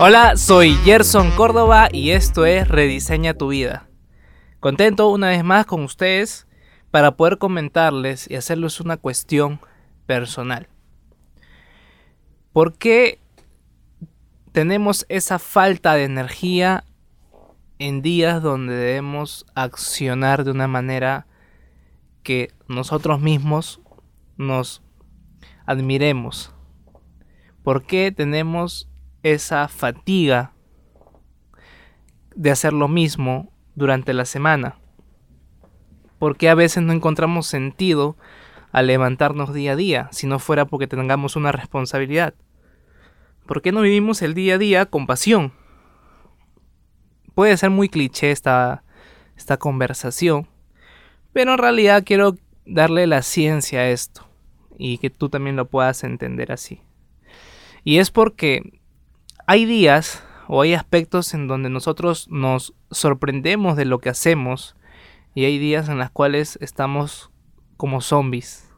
Hola, soy Gerson Córdoba y esto es Rediseña tu vida. Contento una vez más con ustedes para poder comentarles y hacerles una cuestión personal. ¿Por qué tenemos esa falta de energía en días donde debemos accionar de una manera que nosotros mismos nos admiremos? ¿Por qué tenemos esa fatiga de hacer lo mismo durante la semana? ¿Por qué a veces no encontramos sentido al levantarnos día a día si no fuera porque tengamos una responsabilidad? ¿Por qué no vivimos el día a día con pasión? Puede ser muy cliché esta, esta conversación, pero en realidad quiero darle la ciencia a esto y que tú también lo puedas entender así. Y es porque hay días o hay aspectos en donde nosotros nos sorprendemos de lo que hacemos y hay días en los cuales estamos como zombies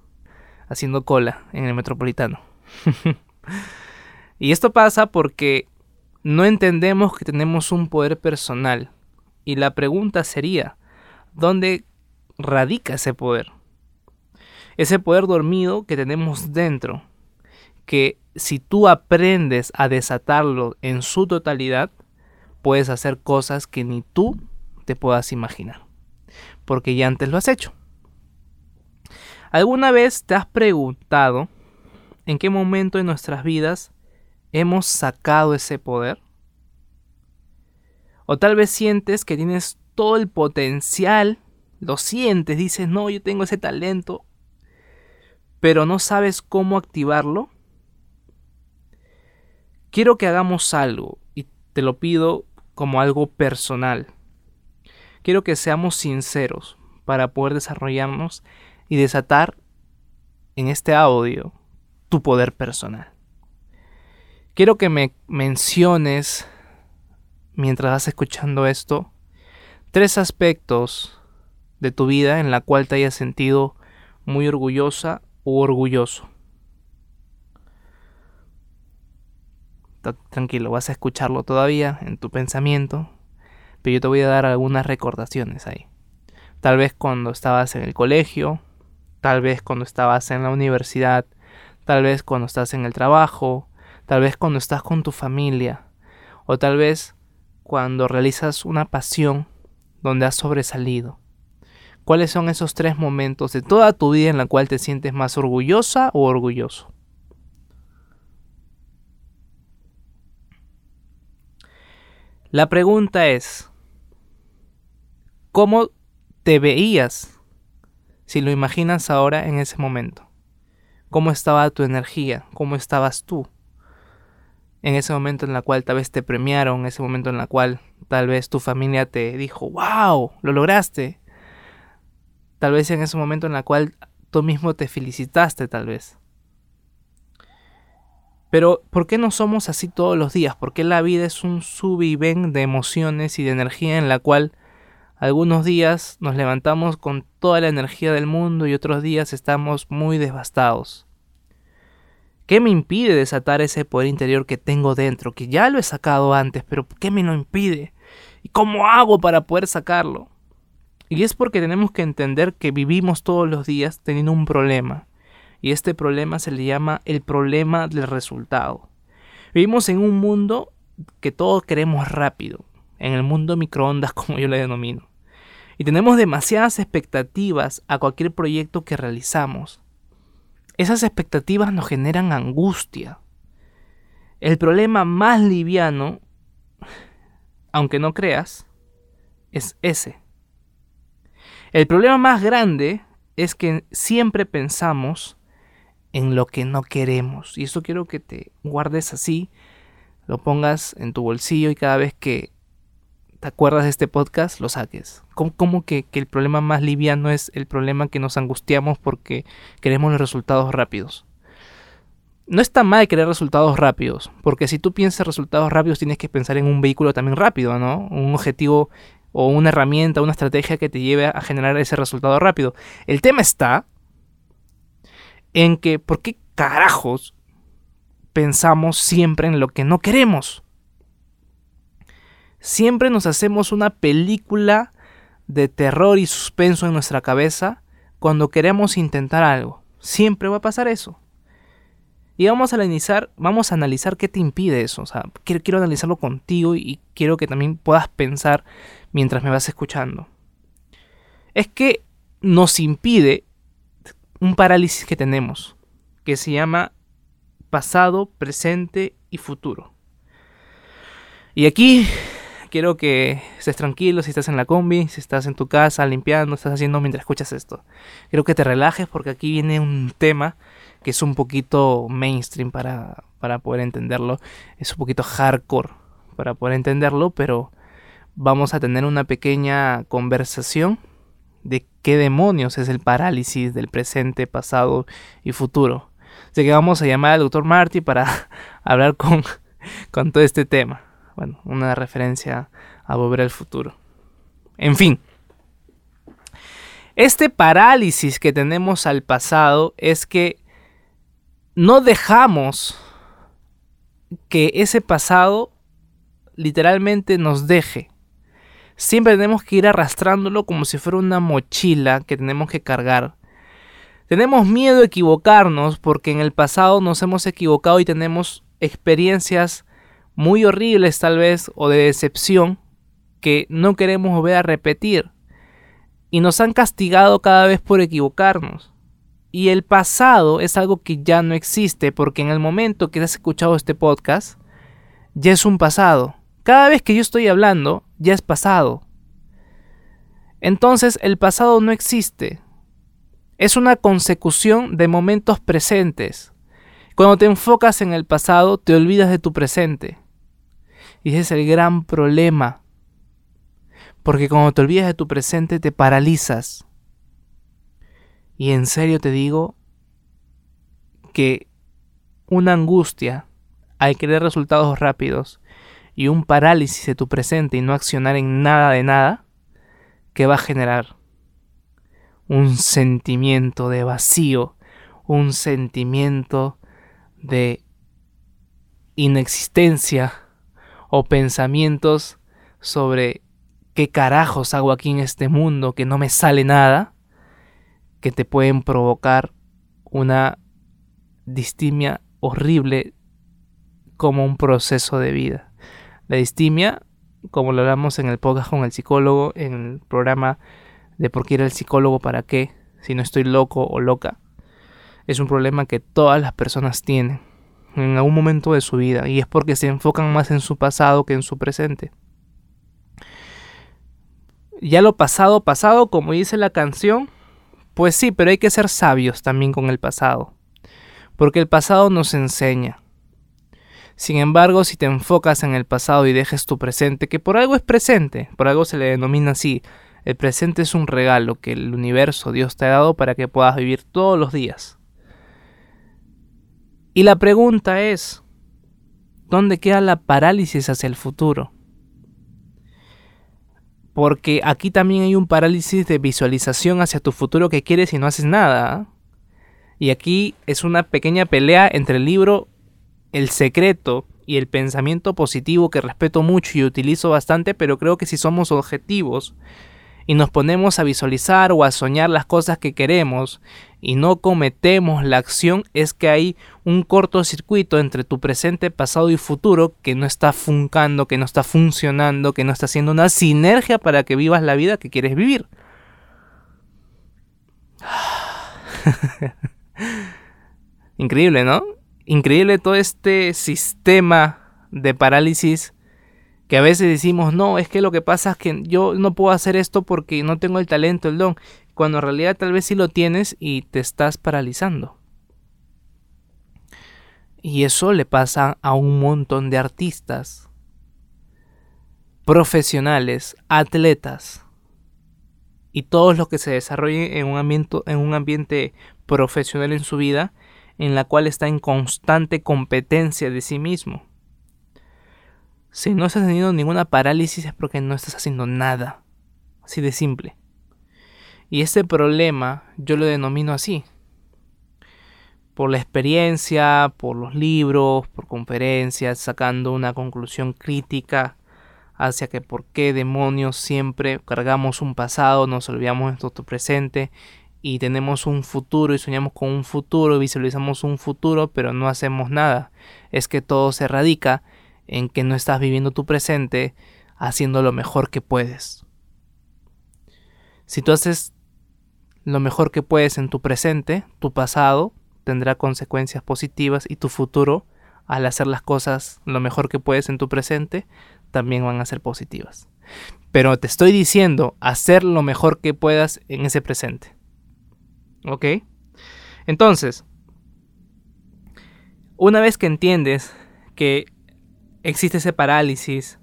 haciendo cola en el metropolitano. Y esto pasa porque no entendemos que tenemos un poder personal. Y la pregunta sería, ¿dónde radica ese poder? Ese poder dormido que tenemos dentro, que si tú aprendes a desatarlo en su totalidad, puedes hacer cosas que ni tú te puedas imaginar, porque ya antes lo has hecho. ¿Alguna vez te has preguntado en qué momento de nuestras vidas hemos sacado ese poder? O tal vez sientes que tienes todo el potencial, lo sientes, dices, no, yo tengo ese talento, pero no sabes cómo activarlo. Quiero que hagamos algo y te lo pido como algo personal. Quiero que seamos sinceros para poder desarrollarnos y desatar en este audio tu poder personal. Quiero que me menciones, mientras vas escuchando esto, tres aspectos de tu vida en la cual te hayas sentido muy orgullosa o orgulloso. Tranquilo, vas a escucharlo todavía en tu pensamiento, pero yo te voy a dar algunas recordaciones ahí. Tal vez cuando estabas en el colegio, tal vez cuando estabas en la universidad, tal vez cuando estás en el trabajo, tal vez cuando estás con tu familia, o tal vez cuando realizas una pasión donde has sobresalido. ¿Cuáles son esos tres momentos de toda tu vida en la cual te sientes más orgullosa o orgulloso? La pregunta es, ¿cómo te veías si lo imaginas ahora en ese momento? ¿Cómo estaba tu energía? ¿Cómo estabas tú? en ese momento en la cual tal vez te premiaron, en ese momento en la cual tal vez tu familia te dijo, wow, lo lograste. Tal vez en ese momento en la cual tú mismo te felicitaste tal vez. Pero ¿por qué no somos así todos los días? ¿Por qué la vida es un sub de emociones y de energía en la cual algunos días nos levantamos con toda la energía del mundo y otros días estamos muy devastados? ¿Qué me impide desatar ese poder interior que tengo dentro? Que ya lo he sacado antes, pero ¿qué me lo impide? ¿Y cómo hago para poder sacarlo? Y es porque tenemos que entender que vivimos todos los días teniendo un problema. Y este problema se le llama el problema del resultado. Vivimos en un mundo que todos queremos rápido. En el mundo microondas como yo le denomino. Y tenemos demasiadas expectativas a cualquier proyecto que realizamos. Esas expectativas nos generan angustia. El problema más liviano, aunque no creas, es ese. El problema más grande es que siempre pensamos en lo que no queremos. Y eso quiero que te guardes así, lo pongas en tu bolsillo y cada vez que te acuerdas de este podcast, lo saques. ¿Cómo, que, que, el problema más liviano es el problema que nos angustiamos porque queremos los resultados rápidos? No está mal querer resultados rápidos, porque si tú piensas resultados rápidos tienes que pensar en un vehículo también rápido, ¿no? Un objetivo o una herramienta, una estrategia que te lleve a generar ese resultado rápido. El tema está en que, ¿por qué carajos pensamos siempre en lo que no queremos? Siempre nos hacemos una película de terror y suspenso en nuestra cabeza cuando queremos intentar algo. Siempre va a pasar eso. Y vamos a analizar, vamos a analizar qué te impide eso. O sea, quiero, quiero analizarlo contigo y quiero que también puedas pensar mientras me vas escuchando. Es que nos impide un parálisis que tenemos, que se llama pasado, presente y futuro. Y aquí quiero que estés tranquilo si estás en la combi, si estás en tu casa limpiando, estás haciendo mientras escuchas esto. Quiero que te relajes porque aquí viene un tema que es un poquito mainstream para, para poder entenderlo. Es un poquito hardcore para poder entenderlo, pero vamos a tener una pequeña conversación de qué demonios es el parálisis del presente, pasado y futuro. Así que vamos a llamar al doctor Marty para hablar con, con todo este tema. Bueno, una referencia a volver al futuro. En fin. Este parálisis que tenemos al pasado es que no dejamos que ese pasado literalmente nos deje. Siempre tenemos que ir arrastrándolo como si fuera una mochila que tenemos que cargar. Tenemos miedo de equivocarnos porque en el pasado nos hemos equivocado y tenemos experiencias muy horribles tal vez o de decepción que no queremos volver a repetir. Y nos han castigado cada vez por equivocarnos. Y el pasado es algo que ya no existe porque en el momento que has escuchado este podcast, ya es un pasado. Cada vez que yo estoy hablando, ya es pasado. Entonces el pasado no existe. Es una consecución de momentos presentes. Cuando te enfocas en el pasado, te olvidas de tu presente. Y ese es el gran problema. Porque cuando te olvidas de tu presente, te paralizas. Y en serio te digo que una angustia al querer resultados rápidos y un parálisis de tu presente y no accionar en nada de nada, que va a generar un sentimiento de vacío, un sentimiento de inexistencia o pensamientos sobre qué carajos hago aquí en este mundo que no me sale nada que te pueden provocar una distimia horrible como un proceso de vida. La distimia, como lo hablamos en el podcast con el psicólogo, en el programa de por qué ir al psicólogo, para qué, si no estoy loco o loca, es un problema que todas las personas tienen en algún momento de su vida y es porque se enfocan más en su pasado que en su presente. Ya lo pasado, pasado, como dice la canción, pues sí, pero hay que ser sabios también con el pasado, porque el pasado nos enseña. Sin embargo, si te enfocas en el pasado y dejes tu presente, que por algo es presente, por algo se le denomina así, el presente es un regalo que el universo, Dios te ha dado para que puedas vivir todos los días. Y la pregunta es, ¿dónde queda la parálisis hacia el futuro? Porque aquí también hay un parálisis de visualización hacia tu futuro que quieres y no haces nada. Y aquí es una pequeña pelea entre el libro El secreto y el pensamiento positivo que respeto mucho y utilizo bastante, pero creo que si somos objetivos y nos ponemos a visualizar o a soñar las cosas que queremos y no cometemos la acción, es que hay un cortocircuito entre tu presente, pasado y futuro que no está funcando, que no está funcionando, que no está haciendo una sinergia para que vivas la vida que quieres vivir. Increíble, ¿no? Increíble todo este sistema de parálisis que a veces decimos, no, es que lo que pasa es que yo no puedo hacer esto porque no tengo el talento, el don, cuando en realidad tal vez sí lo tienes y te estás paralizando. Y eso le pasa a un montón de artistas, profesionales, atletas y todos los que se desarrollen en un ambiente, en un ambiente profesional en su vida en la cual está en constante competencia de sí mismo. Si no estás teniendo ninguna parálisis es porque no estás haciendo nada. Así de simple. Y este problema yo lo denomino así. Por la experiencia, por los libros, por conferencias, sacando una conclusión crítica hacia que por qué demonios siempre cargamos un pasado, nos olvidamos de nuestro presente y tenemos un futuro y soñamos con un futuro, visualizamos un futuro, pero no hacemos nada. Es que todo se radica en que no estás viviendo tu presente haciendo lo mejor que puedes. Si tú haces lo mejor que puedes en tu presente, tu pasado tendrá consecuencias positivas y tu futuro, al hacer las cosas lo mejor que puedes en tu presente, también van a ser positivas. Pero te estoy diciendo hacer lo mejor que puedas en ese presente. ¿Ok? Entonces, una vez que entiendes que existe ese parálisis,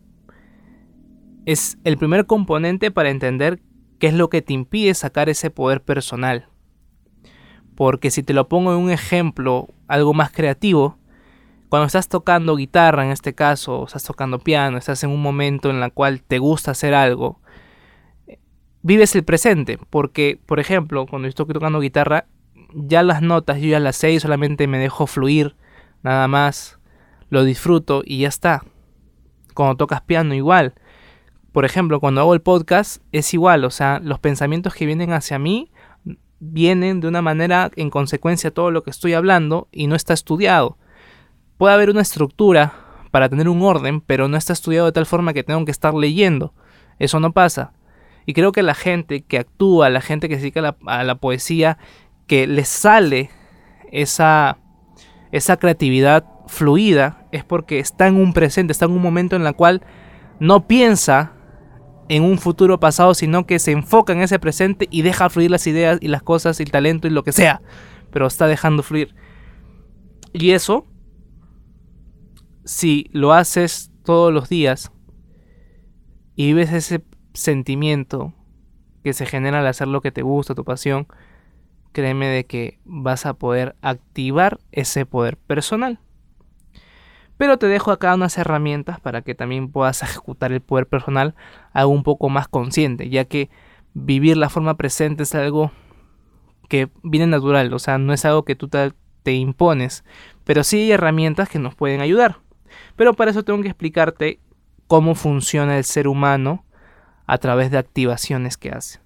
es el primer componente para entender qué es lo que te impide sacar ese poder personal. Porque si te lo pongo en un ejemplo algo más creativo, cuando estás tocando guitarra en este caso, estás tocando piano, estás en un momento en el cual te gusta hacer algo, vives el presente. Porque, por ejemplo, cuando estoy tocando guitarra, ya las notas yo ya las sé y solamente me dejo fluir, nada más, lo disfruto y ya está. Cuando tocas piano igual. Por ejemplo, cuando hago el podcast es igual, o sea, los pensamientos que vienen hacia mí vienen de una manera en consecuencia a todo lo que estoy hablando y no está estudiado puede haber una estructura para tener un orden, pero no está estudiado de tal forma que tengo que estar leyendo. Eso no pasa. Y creo que la gente que actúa, la gente que se dedica a la, poesía, que les sale esa, esa creatividad fluida, es porque está en un presente, está en un momento en el cual no piensa en un futuro pasado, sino que se enfoca en ese presente y deja fluir las ideas y las cosas y el talento y lo que sea, pero está dejando fluir. Y eso si lo haces todos los días y ves ese sentimiento que se genera al hacer lo que te gusta, tu pasión, créeme de que vas a poder activar ese poder personal. Pero te dejo acá unas herramientas para que también puedas ejecutar el poder personal algo un poco más consciente, ya que vivir la forma presente es algo que viene natural, o sea, no es algo que tú te, te impones, pero sí hay herramientas que nos pueden ayudar. Pero para eso tengo que explicarte cómo funciona el ser humano a través de activaciones que hace.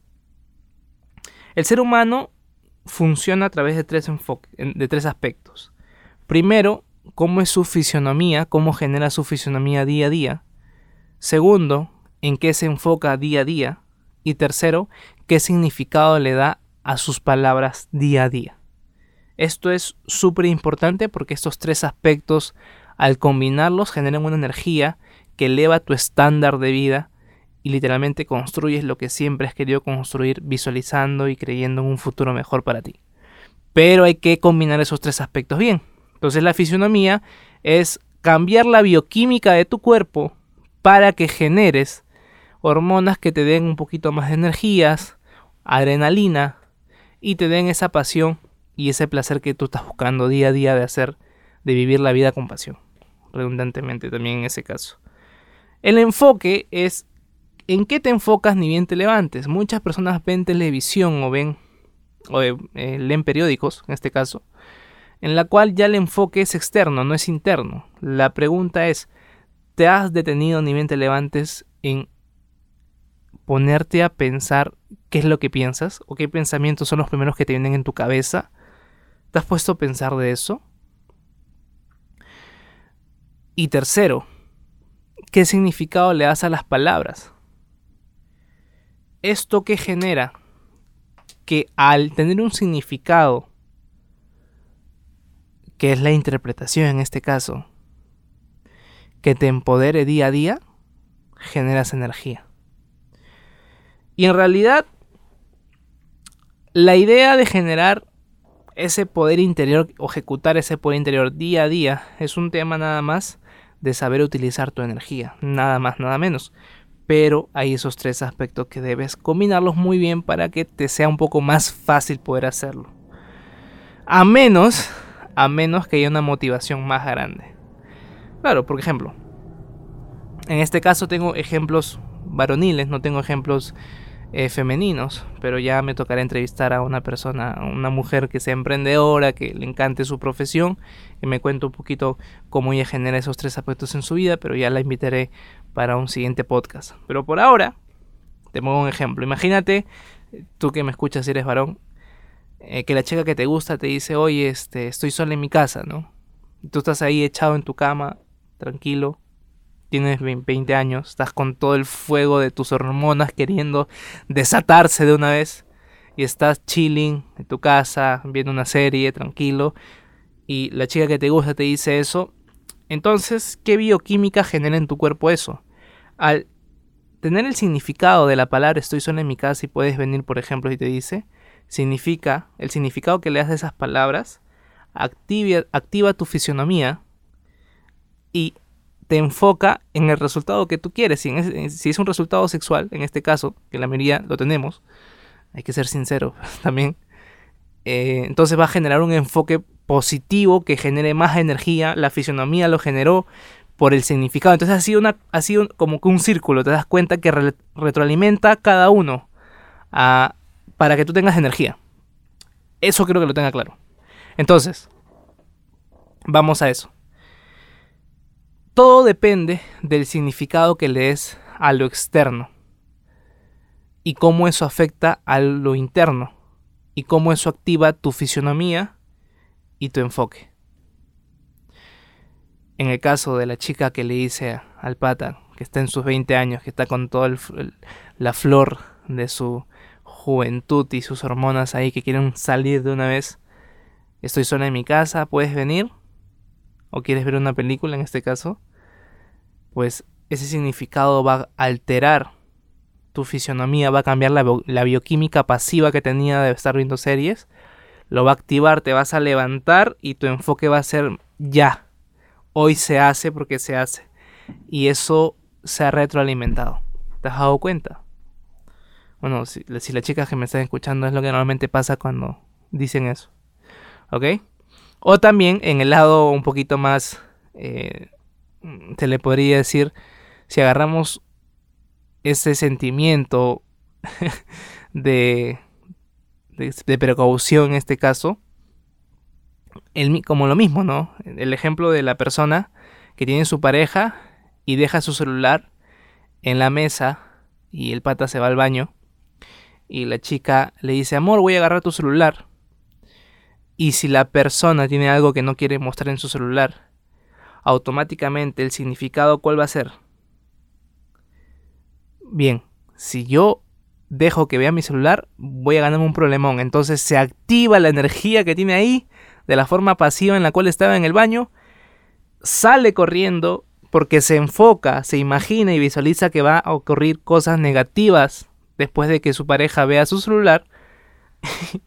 El ser humano funciona a través de tres, de tres aspectos. Primero, cómo es su fisionomía, cómo genera su fisionomía día a día. Segundo, en qué se enfoca día a día. Y tercero, qué significado le da a sus palabras día a día. Esto es súper importante porque estos tres aspectos al combinarlos generan una energía que eleva tu estándar de vida y literalmente construyes lo que siempre has querido construir visualizando y creyendo en un futuro mejor para ti. Pero hay que combinar esos tres aspectos bien. Entonces la fisionomía es cambiar la bioquímica de tu cuerpo para que generes hormonas que te den un poquito más de energías, adrenalina y te den esa pasión y ese placer que tú estás buscando día a día de hacer, de vivir la vida con pasión redundantemente también en ese caso. El enfoque es en qué te enfocas ni bien te levantes. Muchas personas ven televisión o ven o eh, leen periódicos, en este caso, en la cual ya el enfoque es externo, no es interno. La pregunta es, ¿te has detenido ni bien te levantes en ponerte a pensar qué es lo que piensas o qué pensamientos son los primeros que te vienen en tu cabeza? ¿Te has puesto a pensar de eso? Y tercero, ¿qué significado le das a las palabras? Esto que genera que al tener un significado, que es la interpretación en este caso, que te empodere día a día, generas energía. Y en realidad, la idea de generar ese poder interior ejecutar ese poder interior día a día es un tema nada más de saber utilizar tu energía, nada más, nada menos. Pero hay esos tres aspectos que debes combinarlos muy bien para que te sea un poco más fácil poder hacerlo. A menos, a menos que haya una motivación más grande. Claro, por ejemplo, en este caso tengo ejemplos varoniles, no tengo ejemplos eh, femeninos, pero ya me tocará entrevistar a una persona, a una mujer que sea emprendedora, que le encante su profesión, y me cuente un poquito cómo ella genera esos tres aspectos en su vida, pero ya la invitaré para un siguiente podcast. Pero por ahora, te pongo un ejemplo. Imagínate, tú que me escuchas si eres varón, eh, que la chica que te gusta te dice, oye, este, estoy sola en mi casa, ¿no? Tú estás ahí echado en tu cama, tranquilo, tienes 20 años, estás con todo el fuego de tus hormonas queriendo desatarse de una vez y estás chilling en tu casa, viendo una serie, tranquilo, y la chica que te gusta te dice eso, entonces, ¿qué bioquímica genera en tu cuerpo eso? Al tener el significado de la palabra estoy sola en mi casa y puedes venir, por ejemplo, y te dice, significa, el significado que le das a esas palabras, activa, activa tu fisionomía y te enfoca en el resultado que tú quieres. Si, es, un resultado sexual, en este caso, que la mayoría lo tenemos, hay que ser sincero también, eh, entonces va a generar un enfoque positivo que genere más energía. La fisionomía lo generó por el significado. Entonces ha sido, una, ha sido como que un círculo. Te das cuenta que retroalimenta cada uno a, para que tú tengas energía. Eso creo que lo tenga claro. Entonces, vamos a eso. Todo depende del significado que le des a lo externo y cómo eso afecta a lo interno y cómo eso activa tu fisionomía y tu enfoque. En el caso de la chica que le dice al pata, que está en sus 20 años, que está con toda la flor de su juventud y sus hormonas ahí que quieren salir de una vez, estoy sola en mi casa, ¿puedes venir? ¿O quieres ver una película en este caso? pues ese significado va a alterar tu fisionomía, va a cambiar la, bioquímica pasiva que tenía de estar viendo series, lo va a activar, te vas a levantar y tu enfoque va a ser ya. Hoy se hace porque se hace. Y eso se ha retroalimentado. ¿Te has dado cuenta? Bueno, si, las chicas que me están escuchando es lo que normalmente pasa cuando dicen eso. ¿Ok? O también en el lado un poquito más eh, se le podría decir, si agarramos ese sentimiento de, de, precaución en este caso, como lo mismo, ¿no? El ejemplo de la persona que tiene su pareja y deja su celular en la mesa y el pata se va al baño y la chica le dice, amor, voy a agarrar tu celular. Y si la persona tiene algo que no quiere mostrar en su celular automáticamente el significado cuál va a ser. Bien, si yo dejo que vea mi celular, voy a ganarme un problemón. Entonces se activa la energía que tiene ahí, de la forma pasiva en la cual estaba en el baño, sale corriendo porque se enfoca, se imagina y visualiza que va a ocurrir cosas negativas después de que su pareja vea su celular.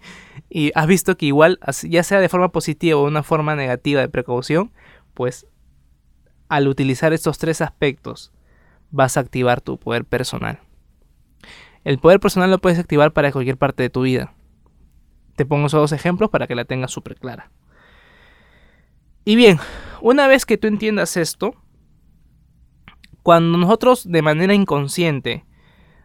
y has visto que igual, ya sea de forma positiva o una forma negativa de precaución, pues al utilizar estos tres aspectos, vas a activar tu poder personal. El poder personal lo puedes activar para cualquier parte de tu vida. Te pongo esos dos ejemplos para que la tengas súper clara. Y bien, una vez que tú entiendas esto, cuando nosotros de manera inconsciente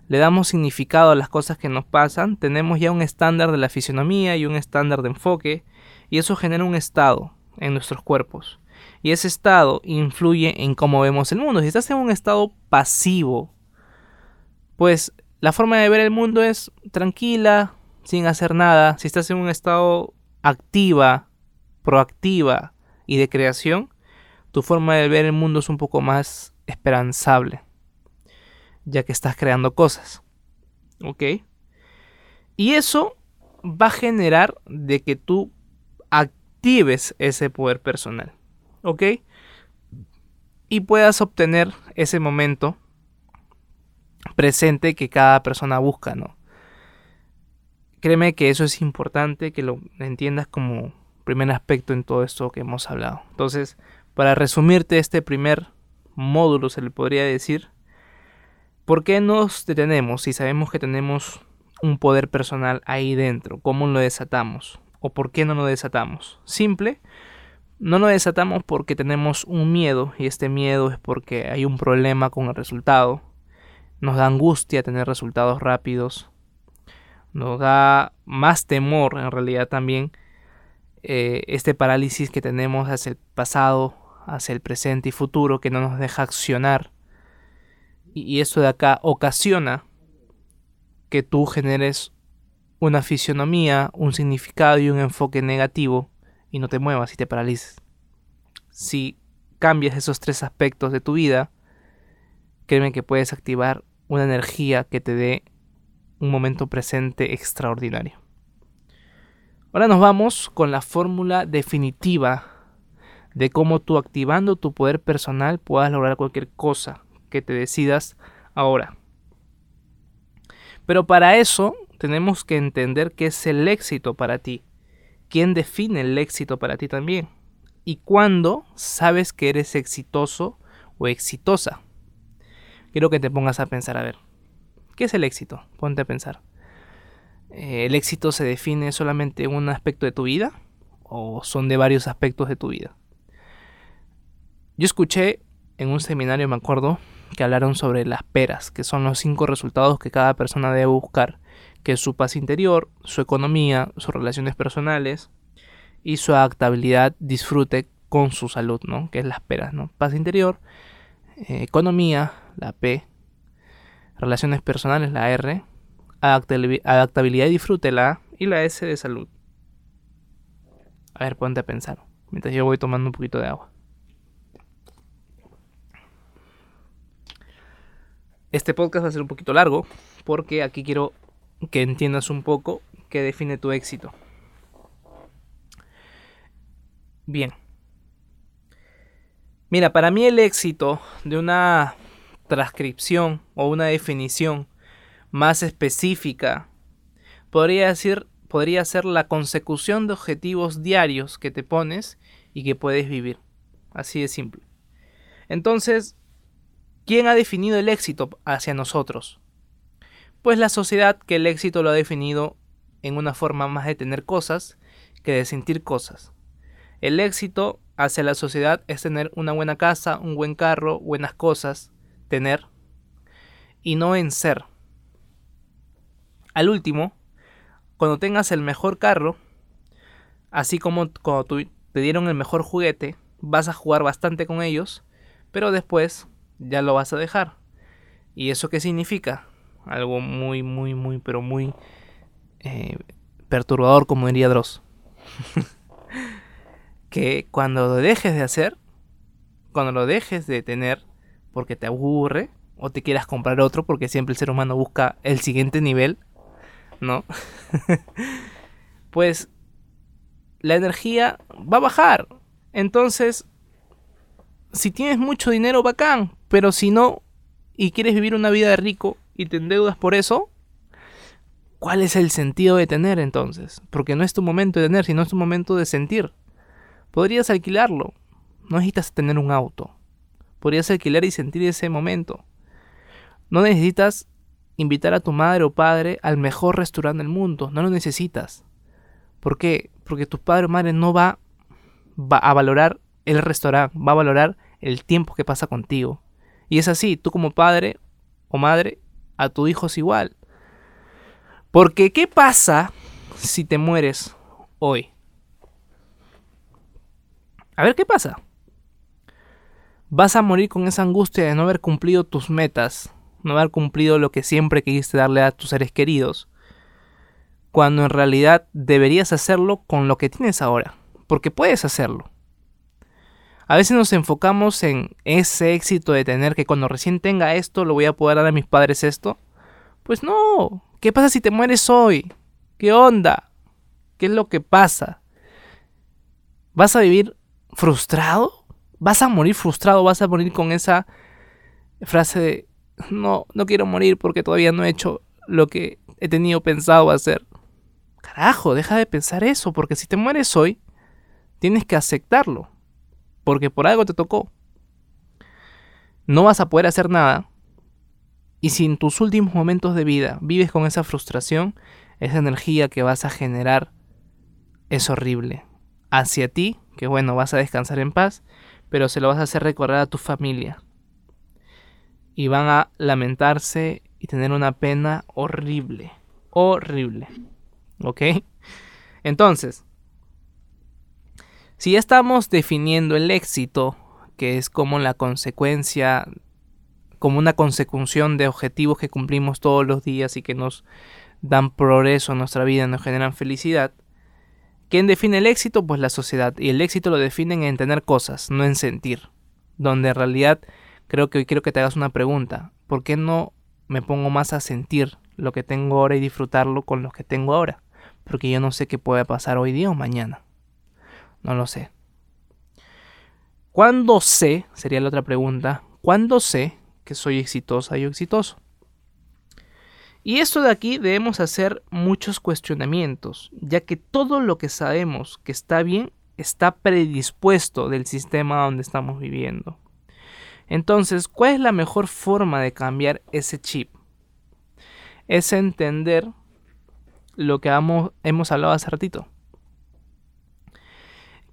le damos significado a las cosas que nos pasan, tenemos ya un estándar de la fisionomía y un estándar de enfoque, y eso genera un estado en nuestros cuerpos. Y ese estado influye en cómo vemos el mundo. Si estás en un estado pasivo, pues la forma de ver el mundo es tranquila, sin hacer nada. Si estás en un estado activa, proactiva y de creación, tu forma de ver el mundo es un poco más esperanzable, ya que estás creando cosas. ¿Ok? Y eso va a generar de que tú actives ese poder personal. ¿ok? Y puedas obtener ese momento presente que cada persona busca, ¿no? Créeme que eso es importante, que lo entiendas como primer aspecto en todo esto que hemos hablado. Entonces, para resumirte este primer módulo, se le podría decir, ¿por qué nos detenemos si sabemos que tenemos un poder personal ahí dentro? ¿Cómo lo desatamos? ¿O por qué no lo desatamos? Simple, no nos desatamos porque tenemos un miedo y este miedo es porque hay un problema con el resultado. Nos da angustia tener resultados rápidos. Nos da más temor en realidad también eh, este parálisis que tenemos hacia el pasado, hacia el presente y futuro que no nos deja accionar. y esto de acá ocasiona que tú generes una fisionomía, un significado y un enfoque negativo y no te muevas y te paralices. Si cambias esos tres aspectos de tu vida, créeme que puedes activar una energía que te dé un momento presente extraordinario. Ahora nos vamos con la fórmula definitiva de cómo tú activando tu poder personal puedas lograr cualquier cosa que te decidas ahora. Pero para eso tenemos que entender qué es el éxito para ti. ¿Quién define el éxito para ti también? ¿Y cuándo sabes que eres exitoso o exitosa? Quiero que te pongas a pensar, a ver, ¿qué es el éxito? Ponte a pensar. Eh, ¿El éxito se define solamente en un aspecto de tu vida? ¿O son de varios aspectos de tu vida? Yo escuché en un seminario, me acuerdo, que hablaron sobre las peras, que son los cinco resultados que cada persona debe buscar, que su paz interior, su economía, sus relaciones personales y su adaptabilidad, disfrute con su salud, ¿no? Que es las peras, ¿no? Paz interior, eh, economía, la P, relaciones personales, la R, adaptabilidad y disfrute, la A, y la S de salud. A ver, ponte a pensar, mientras yo voy tomando un poquito de agua. Este podcast va a ser un poquito largo porque aquí quiero que entiendas un poco qué define tu éxito. Bien. Mira, para mí el éxito de una transcripción o una definición más específica podría decir podría ser la consecución de objetivos diarios que te pones y que puedes vivir. Así de simple. Entonces, ¿quién ha definido el éxito hacia nosotros? Pues la sociedad que el éxito lo ha definido en una forma más de tener cosas que de sentir cosas. El éxito hacia la sociedad es tener una buena casa, un buen carro, buenas cosas, tener, y no en ser. Al último, cuando tengas el mejor carro, así como cuando te dieron el mejor juguete, vas a jugar bastante con ellos, pero después ya lo vas a dejar. ¿Y eso qué significa? Algo muy, muy, muy, pero muy eh, perturbador, como diría Dross. que cuando lo dejes de hacer, cuando lo dejes de tener, porque te aburre, o te quieras comprar otro, porque siempre el ser humano busca el siguiente nivel, ¿no? pues la energía va a bajar. Entonces, si tienes mucho dinero, bacán, pero si no, y quieres vivir una vida de rico y te endeudas por eso, ¿cuál es el sentido de tener entonces? Porque no es tu momento de tener, sino es tu momento de sentir. Podrías alquilarlo, no necesitas tener un auto. Podrías alquilar y sentir ese momento. No necesitas invitar a tu madre o padre al mejor restaurante del mundo, no lo necesitas. ¿Por qué? Porque tu padre o madre no va, va a valorar el restaurante, va a valorar el tiempo que pasa contigo. Y es así, tú como padre o madre, a tu hijo es igual. Porque ¿qué pasa si te mueres hoy? A ver qué pasa. Vas a morir con esa angustia de no haber cumplido tus metas, no haber cumplido lo que siempre quisiste darle a tus seres queridos, cuando en realidad deberías hacerlo con lo que tienes ahora, porque puedes hacerlo. A veces nos enfocamos en ese éxito de tener que cuando recién tenga esto lo voy a poder dar a mis padres esto. Pues no, ¿qué pasa si te mueres hoy? ¿Qué onda? ¿Qué es lo que pasa? ¿Vas a vivir frustrado? ¿Vas a morir frustrado? ¿Vas a morir con esa frase de no, no quiero morir porque todavía no he hecho lo que he tenido pensado hacer? Carajo, deja de pensar eso, porque si te mueres hoy, tienes que aceptarlo porque por algo te tocó. No vas a poder hacer nada. Y si en tus últimos momentos de vida vives con esa frustración, esa energía que vas a generar es horrible. Hacia ti, que bueno, vas a descansar en paz, pero se lo vas a hacer recordar a tu familia. Y van a lamentarse y tener una pena horrible. Horrible. ¿Ok? Entonces, si ya estamos definiendo el éxito, que es como la consecuencia, como una consecución de objetivos que cumplimos todos los días y que nos dan progreso en nuestra vida, nos generan felicidad. ¿Quién define el éxito? Pues la sociedad. Y el éxito lo definen en tener cosas, no en sentir. Donde en realidad creo que hoy quiero que te hagas una pregunta. ¿Por qué no me pongo más a sentir lo que tengo ahora y disfrutarlo con lo que tengo ahora? Porque yo no sé qué puede pasar hoy día o mañana. No lo sé. ¿Cuándo sé? Sería la otra pregunta. ¿Cuándo sé que soy exitosa y exitoso? Y esto de aquí debemos hacer muchos cuestionamientos, ya que todo lo que sabemos que está bien está predispuesto del sistema donde estamos viviendo. Entonces, ¿cuál es la mejor forma de cambiar ese chip? Es entender lo que hemos, hablado hace ratito.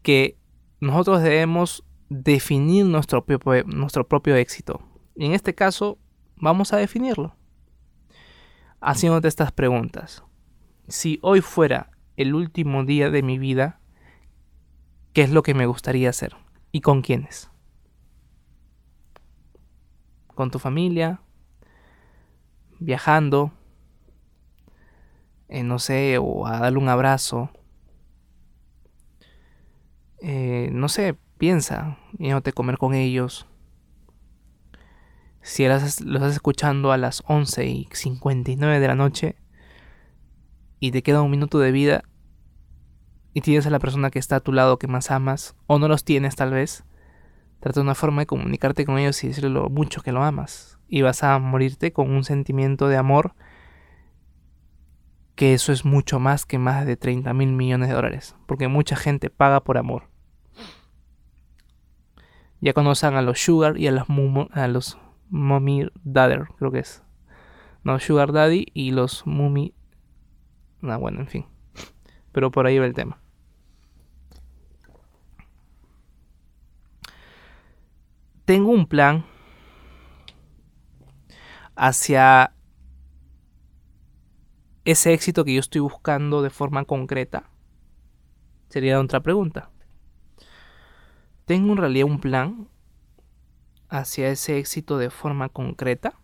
Que nosotros debemos definir nuestro propio, éxito. Y en este caso, vamos a definirlo haciéndote estas preguntas. Si hoy fuera el último día de mi vida, ¿qué es lo que me gustaría hacer? ¿Y con quiénes? ¿Con tu familia? ¿Viajando? Eh, no sé, o a darle un abrazo. Eh, no sé, piensa, yéndote comer con ellos si lo estás escuchando a las 11 y 59 de la noche y te queda un minuto de vida y tienes a la persona que está a tu lado que más amas, o no los tienes tal vez, trata de una forma de comunicarte con ellos y decirle lo mucho que lo amas. Y vas a morirte con un sentimiento de amor que eso es mucho más que más de 30 mil millones de dólares, porque mucha gente paga por amor. Ya conocen a los Sugar y a los, a los Mommy Dadder, creo que es. No, Sugar Daddy y los Mummy. No, bueno, en fin. Pero por ahí va el tema. Tengo un plan hacia ese éxito que yo estoy buscando de forma concreta. Sería otra pregunta. Tengo en realidad un plan hacia ese éxito de forma concreta?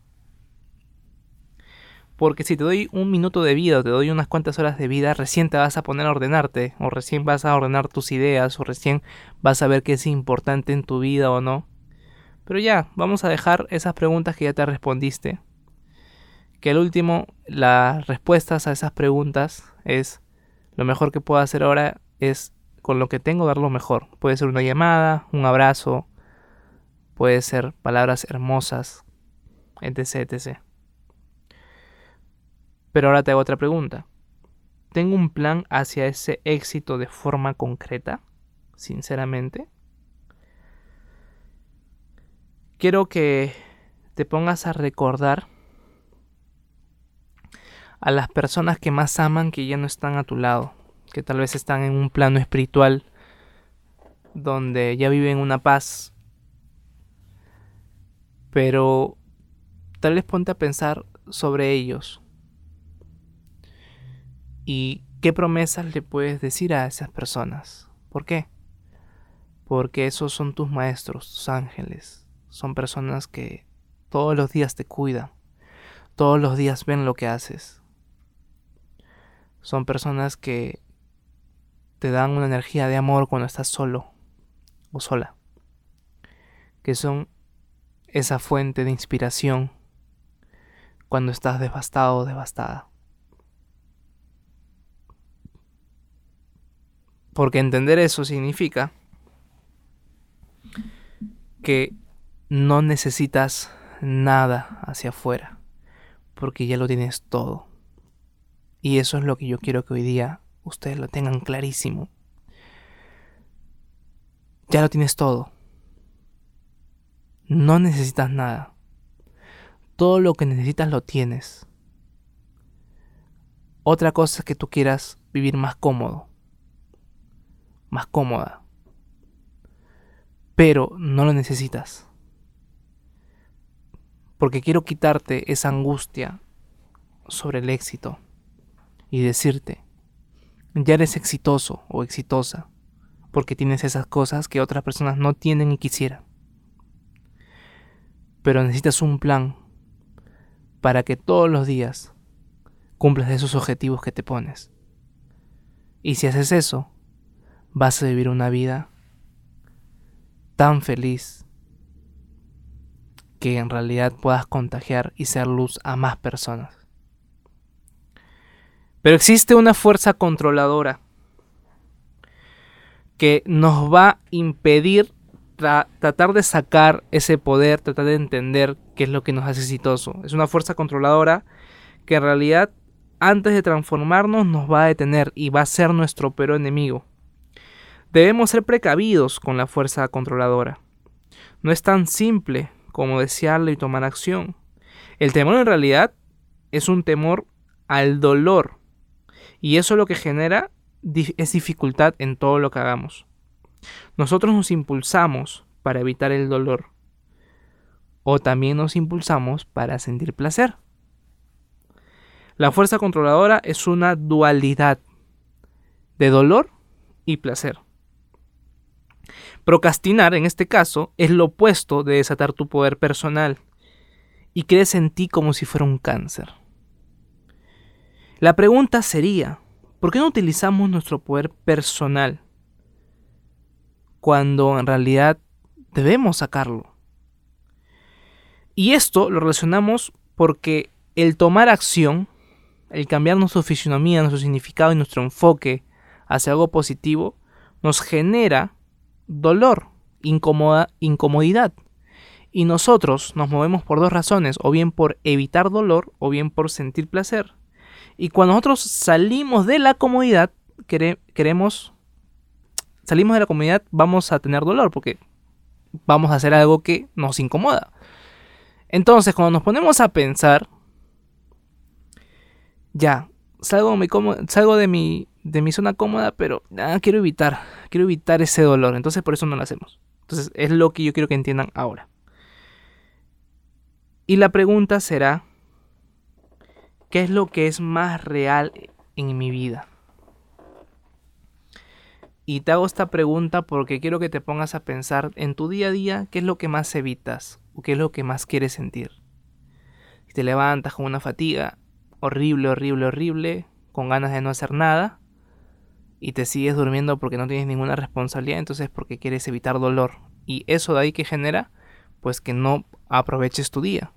Porque si te doy un minuto de vida o te doy unas cuantas horas de vida, recién te vas a poner a ordenarte, o recién vas a ordenar tus ideas, o recién vas a ver qué es importante en tu vida o no. Pero ya, vamos a dejar esas preguntas que ya te respondiste. Que al último, las respuestas a esas preguntas es lo mejor que puedo hacer ahora es con lo que tengo dar lo mejor. Puede ser una llamada, un abrazo, puede ser palabras hermosas, etc, etc. Pero ahora te hago otra pregunta. ¿Tengo un plan hacia ese éxito de forma concreta? Sinceramente. Quiero que te pongas a recordar a las personas que más aman que ya no están a tu lado, que tal vez están en un plano espiritual donde ya viven una paz pero tal vez ponte a pensar sobre ellos. ¿Y qué promesas le puedes decir a esas personas? ¿Por qué? Porque esos son tus maestros, tus ángeles. Son personas que todos los días te cuidan. Todos los días ven lo que haces. Son personas que te dan una energía de amor cuando estás solo o sola. Que son esa fuente de inspiración cuando estás devastado o devastada. Porque entender eso significa que no necesitas nada hacia afuera, porque ya lo tienes todo. Y eso es lo que yo quiero que hoy día ustedes lo tengan clarísimo. Ya lo tienes todo. No necesitas nada. Todo lo que necesitas lo tienes. Otra cosa es que tú quieras vivir más cómodo. Más cómoda. Pero no lo necesitas. Porque quiero quitarte esa angustia sobre el éxito y decirte, ya eres exitoso o exitosa porque tienes esas cosas que otras personas no tienen y quisieran pero necesitas un plan para que todos los días cumplas esos objetivos que te pones. Y si haces eso, vas a vivir una vida tan feliz que en realidad puedas contagiar y ser luz a más personas. Pero existe una fuerza controladora que nos va a impedir tratar de sacar ese poder, tratar de entender qué es lo que nos hace exitoso. Es una fuerza controladora que en realidad antes de transformarnos nos va a detener y va a ser nuestro peor enemigo. Debemos ser precavidos con la fuerza controladora. No es tan simple como desearlo y tomar acción. El temor en realidad es un temor al dolor y eso lo que genera es dificultad en todo lo que hagamos. Nosotros nos impulsamos para evitar el dolor o también nos impulsamos para sentir placer. La fuerza controladora es una dualidad de dolor y placer. Procrastinar, en este caso, es lo opuesto de desatar tu poder personal y crees en ti como si fuera un cáncer. La pregunta sería, ¿por qué no utilizamos nuestro poder personal cuando en realidad debemos sacarlo? Y esto lo relacionamos porque el tomar acción el cambiar nuestra fisionomía, nuestro significado y nuestro enfoque hacia algo positivo, nos genera dolor, incomodidad. Y nosotros nos movemos por dos razones, o bien por evitar dolor, o bien por sentir placer. Y cuando nosotros salimos de la comodidad, queremos, salimos de la comodidad, vamos a tener dolor, porque vamos a hacer algo que nos incomoda. Entonces, cuando nos ponemos a pensar, ya, salgo, de, mi, de mi zona cómoda, pero quiero evitar, quiero evitar ese dolor. Entonces por eso no lo hacemos. Entonces es lo que yo quiero que entiendan ahora. Y la pregunta será, ¿qué es lo que es más real en mi vida? Y te hago esta pregunta porque quiero que te pongas a pensar en tu día a día qué es lo que más evitas o qué es lo que más quieres sentir. Si te levantas con una fatiga, horrible, horrible, horrible, con ganas de no hacer nada, y te sigues durmiendo porque no tienes ninguna responsabilidad, entonces porque quieres evitar dolor. Y eso de ahí que genera, pues que no aproveches tu día.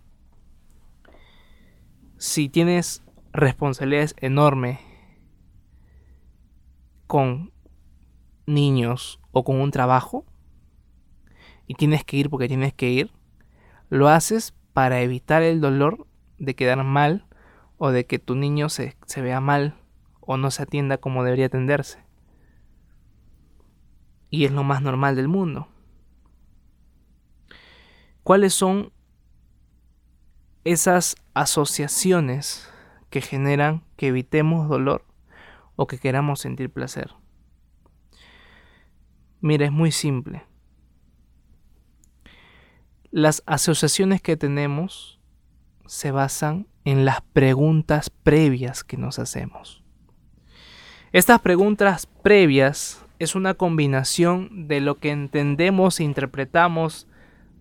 Si tienes responsabilidades enormes con niños o con un trabajo, y tienes que ir porque tienes que ir, lo haces para evitar el dolor de quedar mal o de que tu niño se, vea mal o no se atienda como debería atenderse. Y es lo más normal del mundo. ¿Cuáles son esas asociaciones que generan que evitemos dolor o que queramos sentir placer? Mira, es muy simple. Las asociaciones que tenemos se basan en las preguntas previas que nos hacemos. Estas preguntas previas es una combinación de lo que entendemos e interpretamos,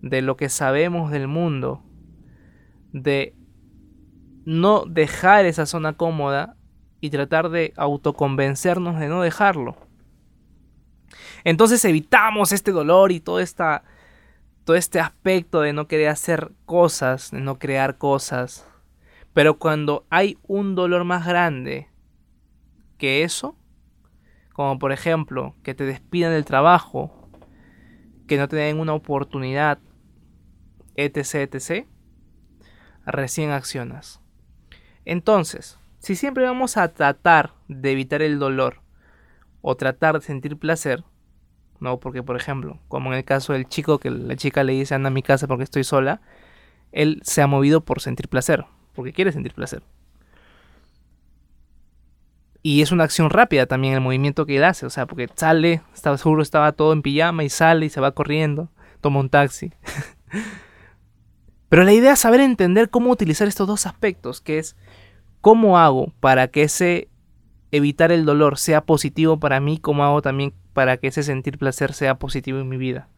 de lo que sabemos del mundo, de no dejar esa zona cómoda y tratar de autoconvencernos de no dejarlo. Entonces evitamos este dolor y todo, esta, todo este aspecto de no querer hacer cosas, de no crear cosas, pero cuando hay un dolor más grande que eso, como por ejemplo que te despidan del trabajo, que no te den una oportunidad, etc., etc., recién accionas. Entonces, si siempre vamos a tratar de evitar el dolor o tratar de sentir placer, no, porque por ejemplo, como en el caso del chico que la chica le dice anda a mi casa porque estoy sola, él se ha movido por sentir placer, porque quiere sentir placer. Y es una acción rápida también el movimiento que él hace, o sea, porque sale, estaba seguro estaba todo en pijama y sale y se va corriendo, toma un taxi. Pero la idea es saber entender cómo utilizar estos dos aspectos, que es cómo hago para que ese evitar el dolor sea positivo para mí, cómo hago también para que ese sentir placer sea positivo en mi vida.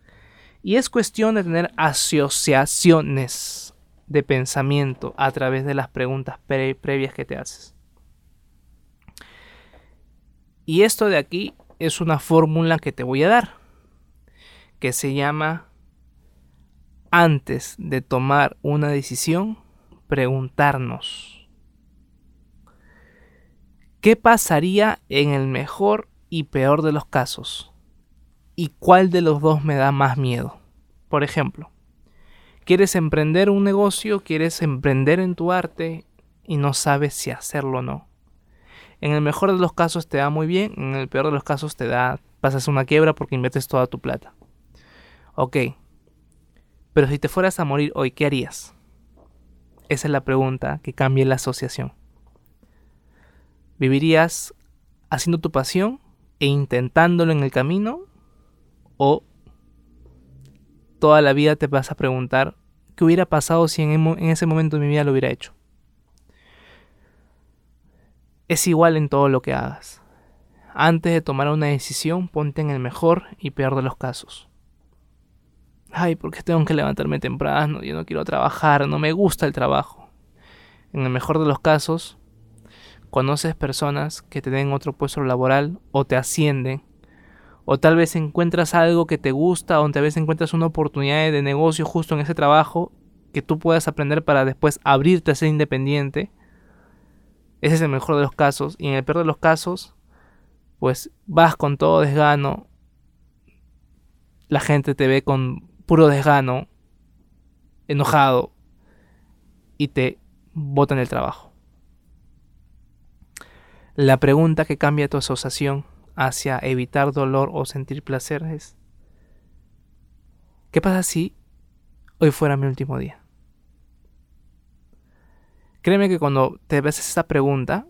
Y es cuestión de tener asociaciones de pensamiento a través de las preguntas previas que te haces. Y esto de aquí es una fórmula que te voy a dar, que se llama antes de tomar una decisión, preguntarnos, ¿qué pasaría en el mejor y peor de los casos? ¿Y cuál de los dos me da más miedo? Por ejemplo, quieres emprender un negocio, quieres emprender en tu arte y no sabes si hacerlo o no. En el mejor de los casos te da muy bien, en el peor de los casos te da, pasas una quiebra porque inviertes toda tu plata. Ok, pero si te fueras a morir hoy, ¿qué harías? Esa es la pregunta que cambia la asociación. ¿Vivirías haciendo tu pasión e intentándolo en el camino? ¿O toda la vida te vas a preguntar qué hubiera pasado si en, ese momento de mi vida lo hubiera hecho? Es igual en todo lo que hagas. Antes de tomar una decisión, ponte en el mejor y peor de los casos. Ay, ¿por qué tengo que levantarme temprano? Yo no quiero trabajar, no me gusta el trabajo. En el mejor de los casos, conoces personas que te den otro puesto laboral o te ascienden. O tal vez encuentras algo que te gusta o tal vez encuentras una oportunidad de negocio justo en ese trabajo que tú puedas aprender para después abrirte a ser independiente ese es el mejor de los casos. Y en el peor de los casos, pues vas con todo desgano. La gente te ve con puro desgano, enojado, y te botan el trabajo. La pregunta que cambia tu asociación hacia evitar dolor o sentir placer es, ¿qué pasa si hoy fuera mi último día? Créeme que cuando te ves esa pregunta,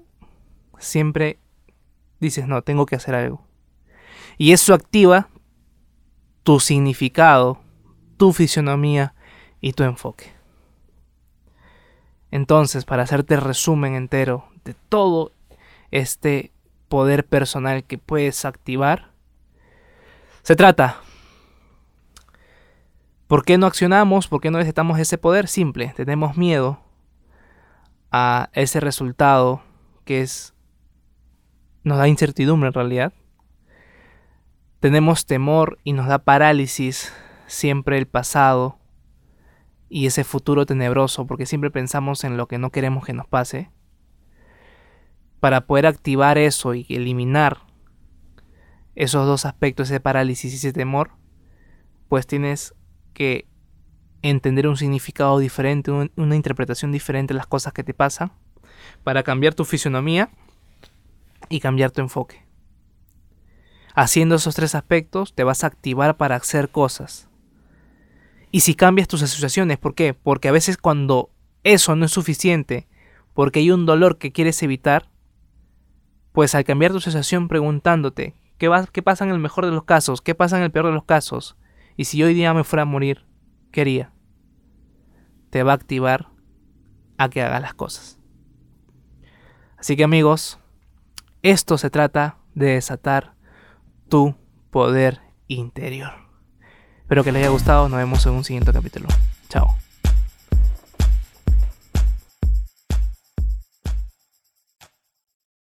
siempre dices, no, tengo que hacer algo. Y eso activa tu significado, tu fisionomía y tu enfoque. Entonces, para hacerte resumen entero de todo este poder personal que puedes activar, se trata. ¿Por qué no accionamos? ¿Por qué no necesitamos ese poder? Simple, tenemos miedo a ese resultado que es nos da incertidumbre en realidad. Tenemos temor y nos da parálisis siempre el pasado y ese futuro tenebroso porque siempre pensamos en lo que no queremos que nos pase. Para poder activar eso y eliminar esos dos aspectos, ese parálisis y ese temor, pues tienes que entender un significado diferente, una interpretación diferente de las cosas que te pasan, para cambiar tu fisionomía y cambiar tu enfoque. Haciendo esos tres aspectos te vas a activar para hacer cosas. Y si cambias tus asociaciones, ¿por qué? Porque a veces cuando eso no es suficiente, porque hay un dolor que quieres evitar, pues al cambiar tu asociación preguntándote, ¿qué, va, ¿qué pasa en el mejor de los casos? ¿Qué pasa en el peor de los casos? Y si hoy día me fuera a morir, ¿qué haría? te va a activar a que hagas las cosas. Así que amigos, esto se trata de desatar tu poder interior. Espero que les haya gustado, nos vemos en un siguiente capítulo. Chao.